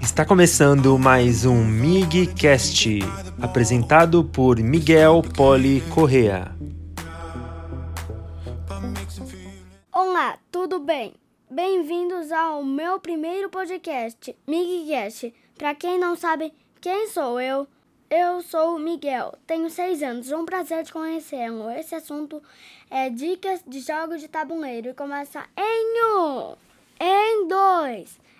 Está começando mais um MigCast, apresentado por Miguel Poli Correa. Olá, tudo bem? Bem-vindos ao meu primeiro podcast, MigCast. Para quem não sabe quem sou eu, eu sou o Miguel, tenho seis anos, um prazer te conhecê-lo. Esse assunto é dicas de jogos de tabuleiro e começa em um,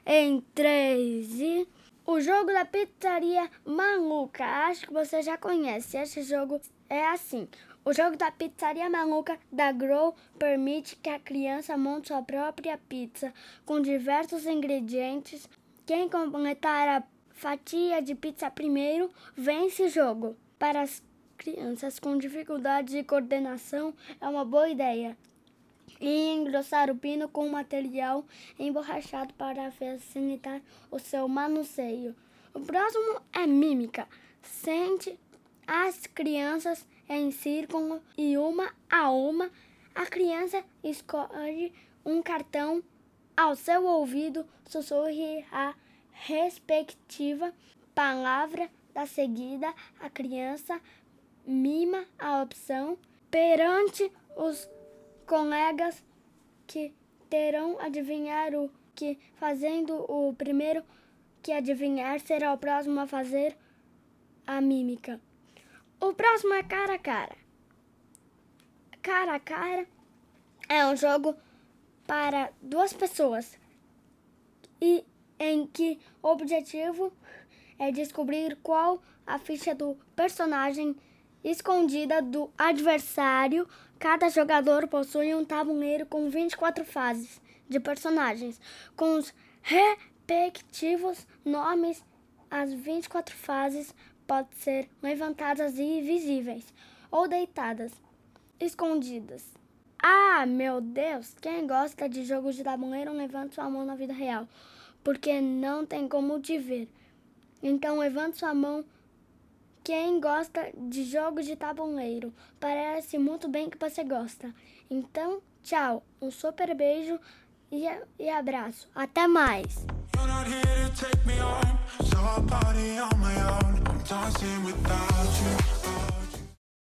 em três e... O jogo da pizzaria maluca, acho que você já conhece. Esse jogo é assim. O jogo da pizzaria maluca da Grow permite que a criança monte sua própria pizza com diversos ingredientes. Quem completar a fatia de pizza primeiro vence o jogo. Para as crianças com dificuldade de coordenação, é uma boa ideia. E engrossar o pino com material emborrachado para facilitar o seu manuseio. O próximo é mímica. Sente as crianças em círculo e uma a uma a criança escolhe um cartão ao seu ouvido, sussurre a respectiva palavra da seguida, a criança mima a opção perante os colegas que terão adivinhar o que, fazendo o primeiro que adivinhar será o próximo a fazer a mímica. O próximo é cara a cara. Cara a cara é um jogo para duas pessoas e em que o objetivo é descobrir qual a ficha do personagem escondida do adversário. Cada jogador possui um tabuleiro com 24 fases de personagens, com os respectivos nomes. As 24 fases podem ser levantadas e visíveis, ou deitadas, escondidas. Ah, meu Deus! Quem gosta de jogos de tabuleiro, levante sua mão na vida real porque não tem como te ver. Então levante sua mão. Quem gosta de jogos de tabuleiro, parece muito bem que você gosta. Então, tchau, um super beijo e, e abraço. Até mais!